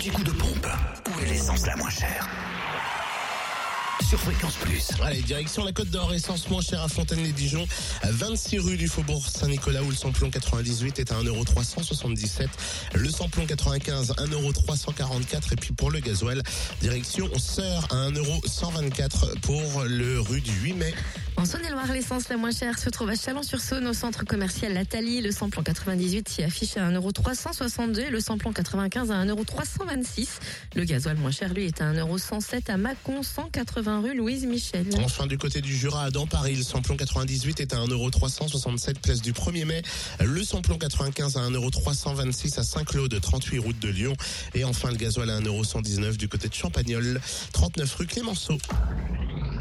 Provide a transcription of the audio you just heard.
L'anti-coup de pompe. Où est l'essence la moins chère sur Fréquence Plus. Allez, direction la Côte d'Or, essence moins chère à Fontaine-les-Dijon, 26 rue du Faubourg Saint-Nicolas où le samplon 98 est à 1,377€, le samplon 95 1,344€ et puis pour le gasoil, direction Sœur à 1,124€ pour le rue du 8 mai. En Saône-et-Loire, l'essence la moins chère se trouve à Chalon-sur-Saône au centre commercial La Le samplon 98 s'y affiche à 1,362€ et le samplon 95 à 1,326€. Le gasoil moins cher, lui, est à 1,107€ à Mâcon, 180 rue Louise Michel. Enfin, du côté du Jura, dans Paris, le samplon 98 est à 1,367€ place du 1er mai. Le samplon 95 à 1,326€ à Saint-Claude, 38 route de Lyon. Et enfin, le gasoil à 1,119€ du côté de Champagnol, 39 rue Clémenceau.